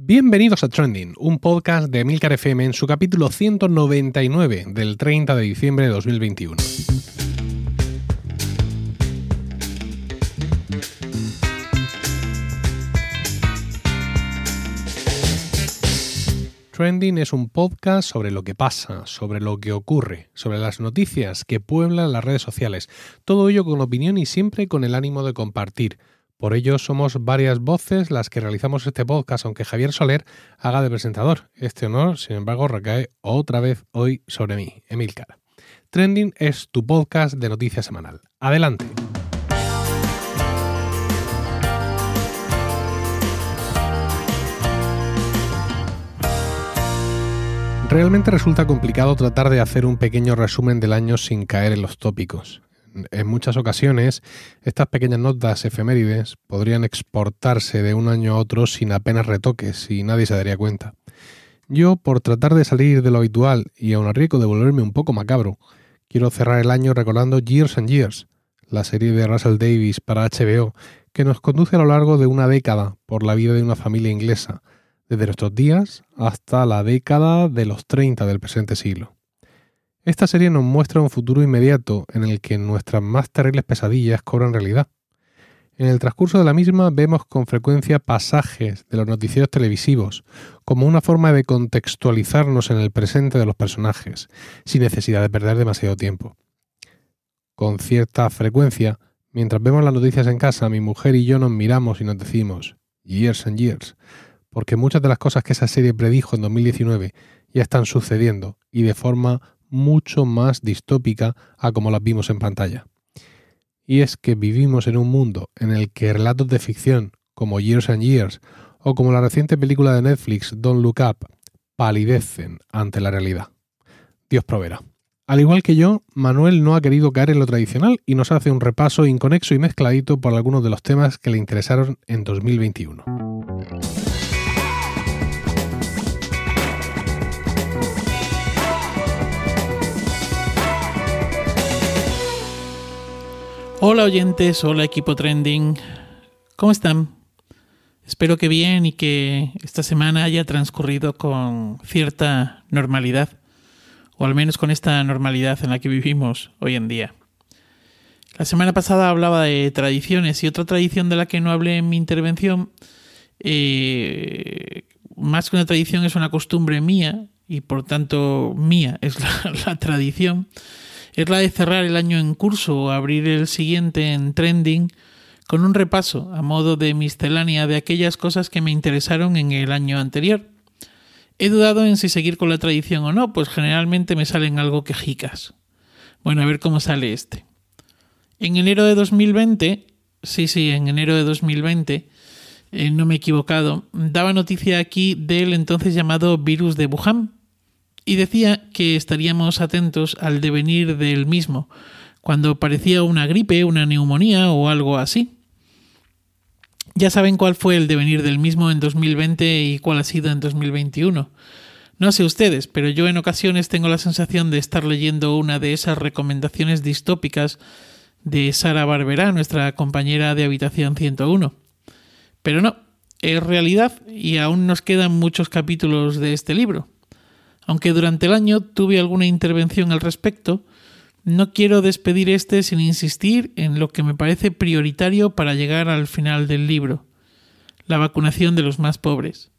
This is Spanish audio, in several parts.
Bienvenidos a Trending, un podcast de Emilcar FM en su capítulo 199 del 30 de diciembre de 2021. Trending es un podcast sobre lo que pasa, sobre lo que ocurre, sobre las noticias que pueblan las redes sociales. Todo ello con opinión y siempre con el ánimo de compartir. Por ello somos varias voces las que realizamos este podcast, aunque Javier Soler haga de presentador. Este honor, sin embargo, recae otra vez hoy sobre mí, Emilcar. Trending es tu podcast de noticias semanal. Adelante. Realmente resulta complicado tratar de hacer un pequeño resumen del año sin caer en los tópicos. En muchas ocasiones, estas pequeñas notas efemérides podrían exportarse de un año a otro sin apenas retoques y nadie se daría cuenta. Yo, por tratar de salir de lo habitual y aun a riesgo de volverme un poco macabro, quiero cerrar el año recordando Years and Years, la serie de Russell Davis para HBO, que nos conduce a lo largo de una década por la vida de una familia inglesa, desde nuestros días hasta la década de los 30 del presente siglo. Esta serie nos muestra un futuro inmediato en el que nuestras más terribles pesadillas cobran realidad. En el transcurso de la misma vemos con frecuencia pasajes de los noticieros televisivos como una forma de contextualizarnos en el presente de los personajes, sin necesidad de perder demasiado tiempo. Con cierta frecuencia, mientras vemos las noticias en casa, mi mujer y yo nos miramos y nos decimos, years and years, porque muchas de las cosas que esa serie predijo en 2019 ya están sucediendo y de forma mucho más distópica a como las vimos en pantalla. Y es que vivimos en un mundo en el que relatos de ficción como Years and Years o como la reciente película de Netflix Don't Look Up palidecen ante la realidad. Dios proveerá. Al igual que yo, Manuel no ha querido caer en lo tradicional y nos hace un repaso inconexo y mezcladito por algunos de los temas que le interesaron en 2021. Hola oyentes, hola equipo trending. ¿Cómo están? Espero que bien y que esta semana haya transcurrido con cierta normalidad, o al menos con esta normalidad en la que vivimos hoy en día. La semana pasada hablaba de tradiciones y otra tradición de la que no hablé en mi intervención, eh, más que una tradición es una costumbre mía y por tanto mía es la, la tradición es la de cerrar el año en curso o abrir el siguiente en trending con un repaso a modo de miscelánea de aquellas cosas que me interesaron en el año anterior. He dudado en si seguir con la tradición o no, pues generalmente me salen algo quejicas. Bueno, a ver cómo sale este. En enero de 2020, sí, sí, en enero de 2020, eh, no me he equivocado, daba noticia aquí del entonces llamado virus de Wuhan, y decía que estaríamos atentos al devenir del mismo, cuando parecía una gripe, una neumonía o algo así. Ya saben cuál fue el devenir del mismo en 2020 y cuál ha sido en 2021. No sé ustedes, pero yo en ocasiones tengo la sensación de estar leyendo una de esas recomendaciones distópicas de Sara Barberá, nuestra compañera de habitación 101. Pero no, es realidad y aún nos quedan muchos capítulos de este libro. Aunque durante el año tuve alguna intervención al respecto, no quiero despedir este sin insistir en lo que me parece prioritario para llegar al final del libro, la vacunación de los más pobres.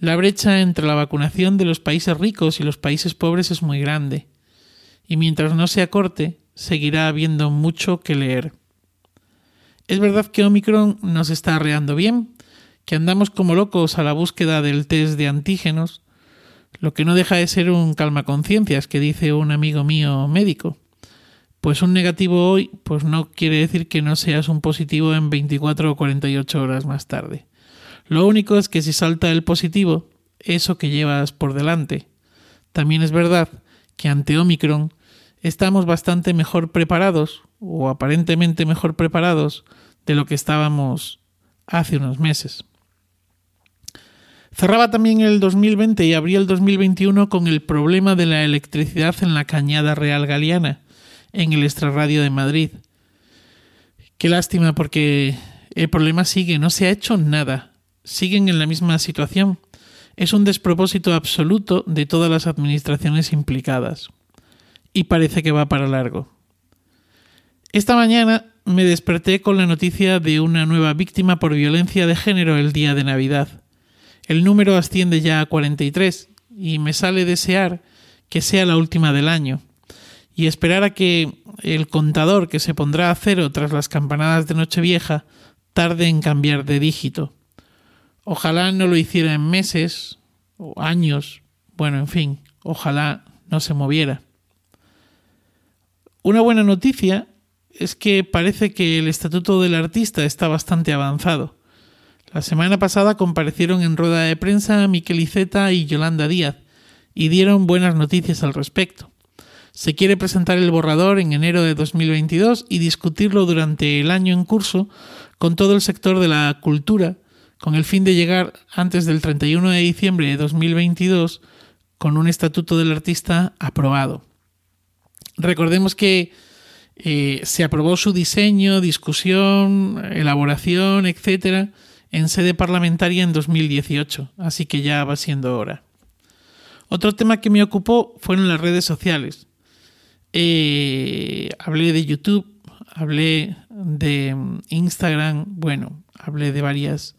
La brecha entre la vacunación de los países ricos y los países pobres es muy grande, y mientras no se acorte, seguirá habiendo mucho que leer. Es verdad que Omicron nos está arreando bien, que andamos como locos a la búsqueda del test de antígenos, lo que no deja de ser un calma conciencias que dice un amigo mío médico. Pues un negativo hoy, pues no quiere decir que no seas un positivo en 24 o 48 horas más tarde. Lo único es que si salta el positivo, eso que llevas por delante. También es verdad que ante Omicron estamos bastante mejor preparados, o aparentemente mejor preparados, de lo que estábamos hace unos meses. Cerraba también el 2020 y abría el 2021 con el problema de la electricidad en la Cañada Real Galiana, en el extrarradio de Madrid. Qué lástima porque el problema sigue, no se ha hecho nada. siguen en la misma situación. Es un despropósito absoluto de todas las administraciones implicadas. Y parece que va para largo. Esta mañana me desperté con la noticia de una nueva víctima por violencia de género el día de Navidad. El número asciende ya a 43 y me sale desear que sea la última del año y esperar a que el contador que se pondrá a cero tras las campanadas de Nochevieja tarde en cambiar de dígito. Ojalá no lo hiciera en meses o años, bueno, en fin, ojalá no se moviera. Una buena noticia es que parece que el estatuto del artista está bastante avanzado. La semana pasada comparecieron en rueda de prensa Miquel Iceta y Yolanda Díaz y dieron buenas noticias al respecto. Se quiere presentar el borrador en enero de 2022 y discutirlo durante el año en curso con todo el sector de la cultura, con el fin de llegar antes del 31 de diciembre de 2022 con un estatuto del artista aprobado. Recordemos que eh, se aprobó su diseño, discusión, elaboración, etcétera, en sede parlamentaria en 2018, así que ya va siendo hora. Otro tema que me ocupó fueron las redes sociales. Eh, hablé de YouTube, hablé de Instagram, bueno, hablé de varias.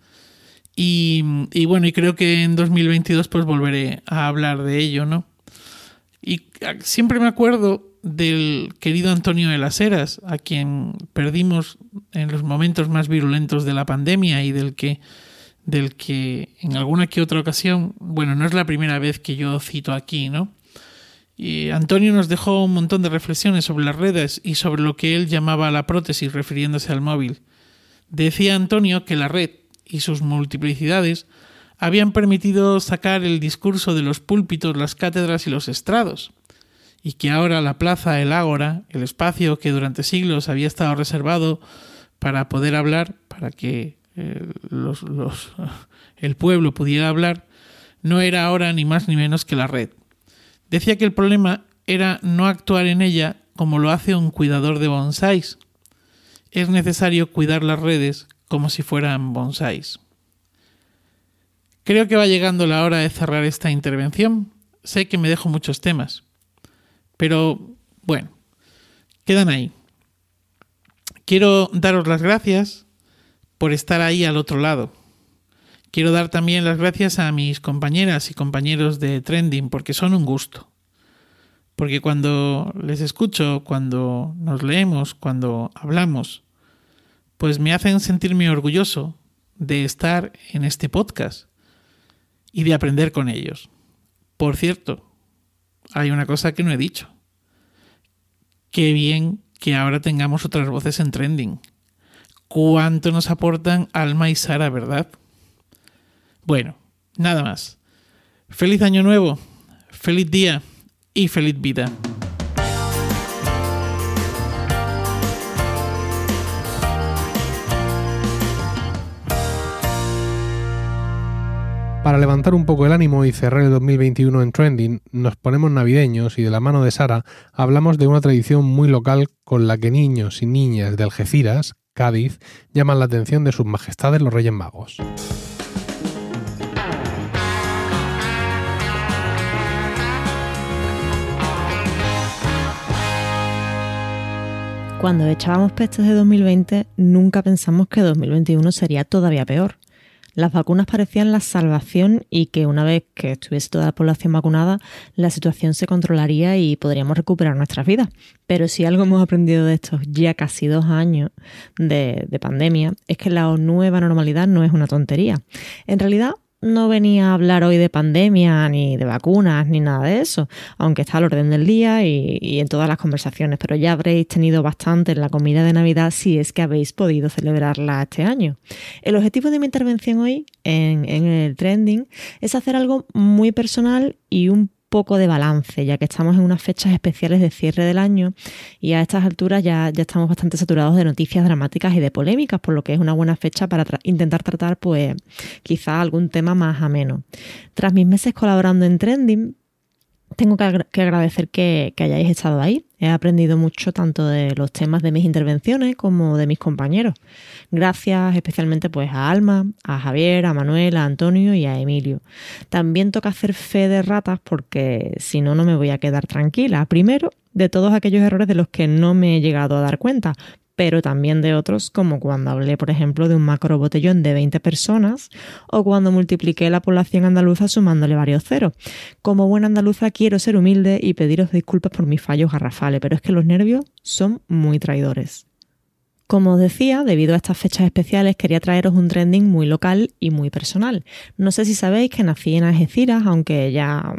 Y, y, bueno, y creo que en 2022 pues volveré a hablar de ello, ¿no? Y siempre me acuerdo del querido Antonio de las Heras, a quien perdimos en los momentos más virulentos de la pandemia y del que, del que en alguna que otra ocasión, bueno, no es la primera vez que yo cito aquí, ¿no? Y Antonio nos dejó un montón de reflexiones sobre las redes y sobre lo que él llamaba la prótesis refiriéndose al móvil. Decía Antonio que la red y sus multiplicidades habían permitido sacar el discurso de los púlpitos, las cátedras y los estrados, y que ahora la plaza, el ágora, el espacio que durante siglos había estado reservado para poder hablar, para que eh, los, el pueblo pudiera hablar, no era ahora ni más ni menos que la red. Decía que el problema era no actuar en ella como lo hace un cuidador de bonsáis. Es necesario cuidar las redes como si fueran bonsáis. Creo que va llegando la hora de cerrar esta intervención. Sé que me dejo muchos temas, pero bueno, quedan ahí. Quiero daros las gracias por estar ahí al otro lado. Quiero dar también las gracias a mis compañeras y compañeros de Trending porque son un gusto. Porque cuando les escucho, cuando nos leemos, cuando hablamos, pues me hacen sentirme orgulloso de estar en este podcast y de aprender con ellos. Por cierto, hay una cosa que no he dicho. Qué bien que ahora tengamos otras voces en trending. Cuánto nos aportan Alma y Sara, ¿verdad? Bueno, nada más. Feliz año nuevo, feliz día y feliz vida. Para levantar un poco el ánimo y cerrar el 2021 en trending, nos ponemos navideños y de la mano de Sara hablamos de una tradición muy local con la que niños y niñas de Algeciras, Cádiz, llaman la atención de sus majestades los Reyes Magos. Cuando echábamos pestes de 2020, nunca pensamos que 2021 sería todavía peor. Las vacunas parecían la salvación y que una vez que estuviese toda la población vacunada, la situación se controlaría y podríamos recuperar nuestras vidas. Pero si algo hemos aprendido de estos ya casi dos años de, de pandemia, es que la nueva normalidad no es una tontería. En realidad, no venía a hablar hoy de pandemia, ni de vacunas, ni nada de eso, aunque está al orden del día y, en todas las conversaciones, pero ya habréis tenido bastante en la comida de Navidad si es que habéis podido celebrarla este año. El objetivo de mi intervención hoy en, en el trending es hacer algo muy personal y un poco de balance, ya que estamos en unas fechas especiales de cierre del año y a estas alturas ya, ya estamos bastante saturados de noticias dramáticas y de polémicas, por lo que es una buena fecha para intentar tratar, pues, quizá algún tema más ameno. Tras mis meses colaborando en Trending, tengo que, agradecer que, hayáis estado ahí. He aprendido mucho tanto de los temas de mis intervenciones como de mis compañeros. Gracias especialmente pues a Alma, a Javier, a Manuel, a Antonio y a Emilio. También toca hacer fe de ratas porque si no, no me voy a quedar tranquila. Primero, de todos aquellos errores de los que no me he llegado a dar cuenta, pero también de otros, como cuando hablé, por ejemplo, de un macro botellón de 20 personas o cuando multipliqué la población andaluza sumándole varios ceros. Como buena andaluza quiero ser humilde y pediros disculpas por mis fallos garrafales, pero es que los nervios son muy traidores. Como os decía, debido a estas fechas especiales quería traeros un trending muy local y muy personal. No sé si sabéis que nací en Algeciras, aunque ya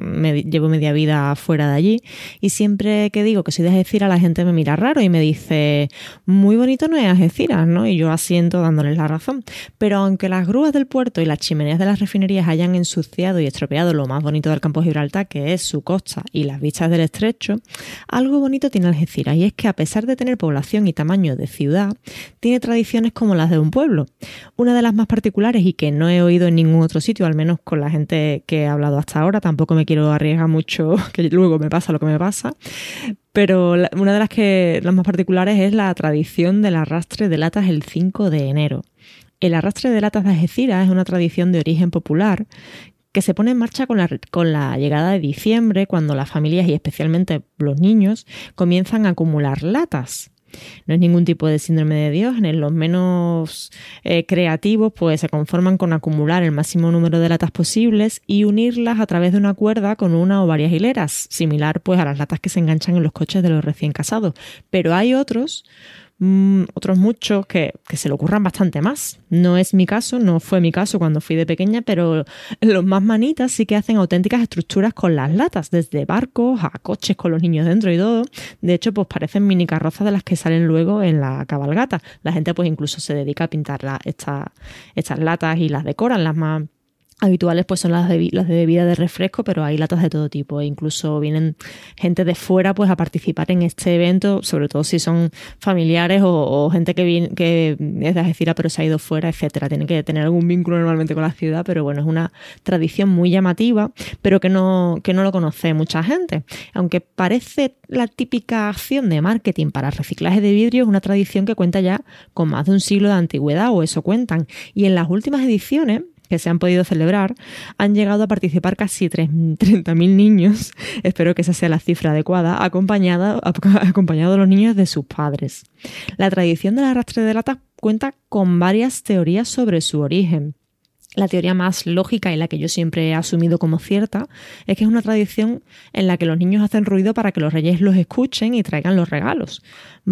llevo media vida fuera de allí, y siempre que digo que soy de Algeciras la gente me mira raro y me dice, muy bonito no es Algeciras, ¿no? Y yo asiento dándoles la razón. Pero aunque las grúas del puerto y las chimeneas de las refinerías hayan ensuciado y estropeado lo más bonito del campo de Gibraltar, que es su costa y las vistas del estrecho, algo bonito tiene Algeciras y es que a pesar de tener población y tamaño de ciudad, tiene tradiciones como las de un pueblo. Una de las más particulares y que no he oído en ningún otro sitio, al menos con la gente que he hablado hasta ahora, tampoco me quiero arriesgar mucho, que luego me pasa lo que me pasa, pero una de las, que, las más particulares es la tradición del arrastre de latas el 5 de enero. El arrastre de latas de Algeciras es una tradición de origen popular que se pone en marcha con la, con la, llegada de diciembre, cuando las familias y especialmente los niños comienzan a acumular latas. No es ningún tipo de síndrome de Diógenes. Los menos eh, creativos pues se conforman con acumular el máximo número de latas posibles y unirlas a través de una cuerda con una o varias hileras, similar pues a las latas que se enganchan en los coches de los recién casados. Pero hay otros Mm, otros muchos que, se le ocurran bastante más. No es mi caso, no fue mi caso cuando fui de pequeña, pero los más manitas sí que hacen auténticas estructuras con las latas, desde barcos a coches con los niños dentro y todo. De hecho, pues parecen mini carrozas de las que salen luego en la cabalgata. La gente pues incluso se dedica a pintar estas latas y las decoran, las más habituales pues son las de, las de bebida de refresco, pero hay latas de todo tipo. E incluso vienen gente de fuera pues a participar en este evento, sobre todo si son familiares o, gente que, viene, que es de Algeciras pero se ha ido fuera, etcétera. Tiene que tener algún vínculo normalmente con la ciudad, pero bueno, es una tradición muy llamativa, pero que no, que no lo conoce mucha gente. Aunque parece la típica acción de marketing para reciclaje de vidrio, es una tradición que cuenta ya con más de un siglo de antigüedad, o eso cuentan. Y en las últimas ediciones que se han podido celebrar, han llegado a participar casi 30.000 niños, espero que esa sea la cifra adecuada, acompañado, acompañado los niños de sus padres. La tradición del arrastre de latas cuenta con varias teorías sobre su origen. La teoría más lógica y la que yo siempre he asumido como cierta es que es una tradición en la que los niños hacen ruido para que los reyes los escuchen y traigan los regalos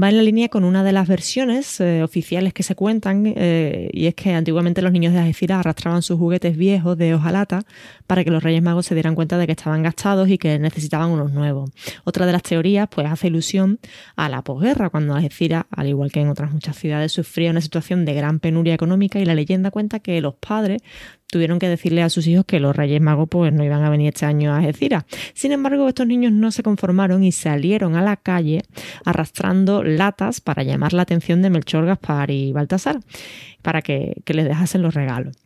va en la línea con una de las versiones eh, oficiales que se cuentan, eh, y es que antiguamente los niños de Algeciras arrastraban sus juguetes viejos de hojalata para que los Reyes Magos se dieran cuenta de que estaban gastados y que necesitaban unos nuevos. Otra de las teorías pues hace ilusión a la posguerra, cuando Algeciras, al igual que en otras muchas ciudades, sufría una situación de gran penuria económica y la leyenda cuenta que los padres tuvieron que decirle a sus hijos que los Reyes Magos pues no iban a venir este año a Algeciras. Sin embargo, estos niños no se conformaron y salieron a la calle arrastrando latas para llamar la atención de Melchor, Gaspar y Baltasar, para que, que les dejasen los regalos.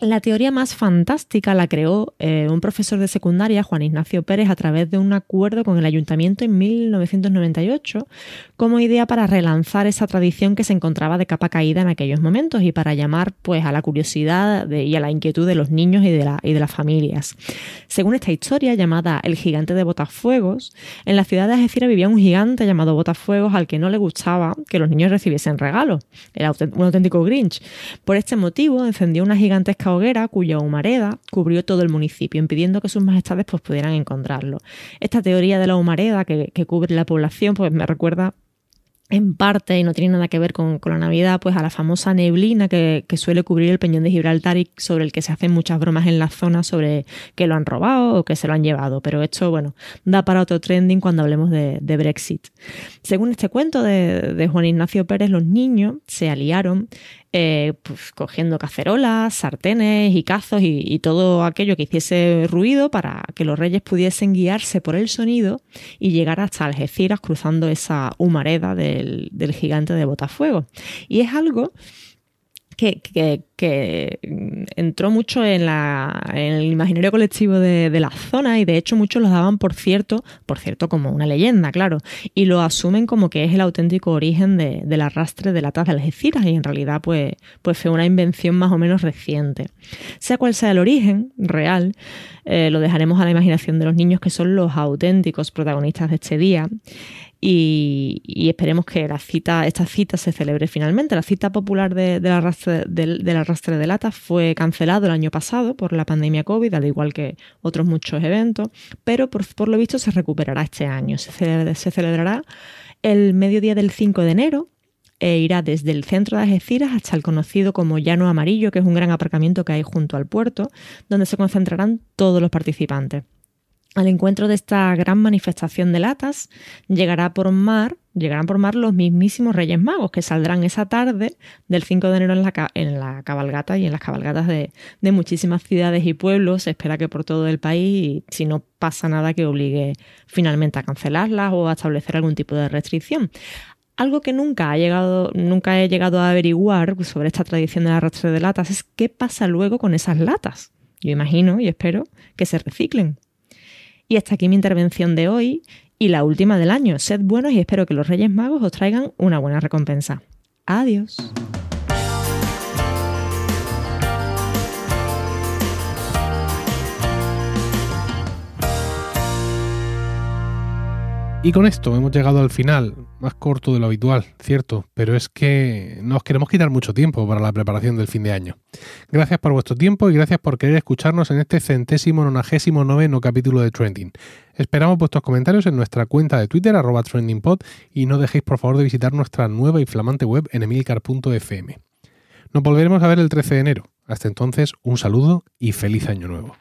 La teoría más fantástica la creó eh, un profesor de secundaria, Juan Ignacio Pérez, a través de un acuerdo con el ayuntamiento en 1998 como idea para relanzar esa tradición que se encontraba de capa caída en aquellos momentos y para llamar pues, a la curiosidad y a la inquietud de los niños y de, la, y de las familias. Según esta historia llamada El gigante de Botafuegos, en la ciudad de Algeciras vivía un gigante llamado Botafuegos al que no le gustaba que los niños recibiesen regalos. Era un auténtico Grinch. Por este motivo encendió una gigantesca hoguera cuya humareda cubrió todo el municipio, impidiendo que sus majestades pues, pudieran encontrarlo. Esta teoría de la humareda que, que cubre la población pues, me recuerda en parte, y no tiene nada que ver con, la Navidad, pues a la famosa neblina que, suele cubrir el peñón de Gibraltar y sobre el que se hacen muchas bromas en la zona sobre que lo han robado o que se lo han llevado. Pero esto, bueno, da para otro trending cuando hablemos de, Brexit. Según este cuento de Juan Ignacio Pérez, los niños se aliaron eh, pues, cogiendo cacerolas, sartenes y cazos y, todo aquello que hiciese ruido para que los reyes pudiesen guiarse por el sonido y llegar hasta Algeciras cruzando esa humareda del, del gigante de Botafuego. Y es algo que, entró mucho en, el imaginario colectivo de, la zona y de hecho muchos lo daban por cierto, por cierto como una leyenda, claro, y lo asumen como que es el auténtico origen del arrastre de latas de Algeciras y en realidad pues, pues fue una invención más o menos reciente. Sea cual sea el origen real, eh, lo dejaremos a la imaginación de los niños que son los auténticos protagonistas de este día y, esperemos que la cita, esta cita se celebre finalmente. La cita popular del, arrastre, de latas fue cancelado el año pasado por la pandemia COVID, al igual que otros muchos eventos, pero por, lo visto se recuperará este año. Se, celebrará el mediodía del 5 de enero e irá desde el centro de Algeciras hasta el conocido como Llano Amarillo, que es un gran aparcamiento que hay junto al puerto, donde se concentrarán todos los participantes. Al encuentro de esta gran manifestación de latas llegará por mar, llegarán por mar los mismísimos Reyes Magos que saldrán esa tarde del 5 de enero en la, en la cabalgata y en las cabalgatas de, de, muchísimas ciudades y pueblos. Se espera que por todo el país, y si no pasa nada que obligue finalmente a cancelarlas o a establecer algún tipo de restricción. Algo que nunca, ha llegado, nunca he llegado a averiguar sobre esta tradición de arrastre de latas es qué pasa luego con esas latas. Yo imagino y espero que se reciclen. Y hasta aquí mi intervención de hoy y la última del año. Sed buenos y espero que los Reyes Magos os traigan una buena recompensa. Adiós. Y con esto hemos llegado al final, más corto de lo habitual, cierto, pero es que nos queremos quitar mucho tiempo para la preparación del fin de año. Gracias por vuestro tiempo y gracias por querer escucharnos en este centésimo nonagésimo noveno capítulo de Trending. Esperamos vuestros comentarios en nuestra cuenta de Twitter, arroba trendingpod, y no dejéis por favor de visitar nuestra nueva y flamante web en emilcar.fm. Nos volveremos a ver el 13 de enero. Hasta entonces, un saludo y feliz año nuevo.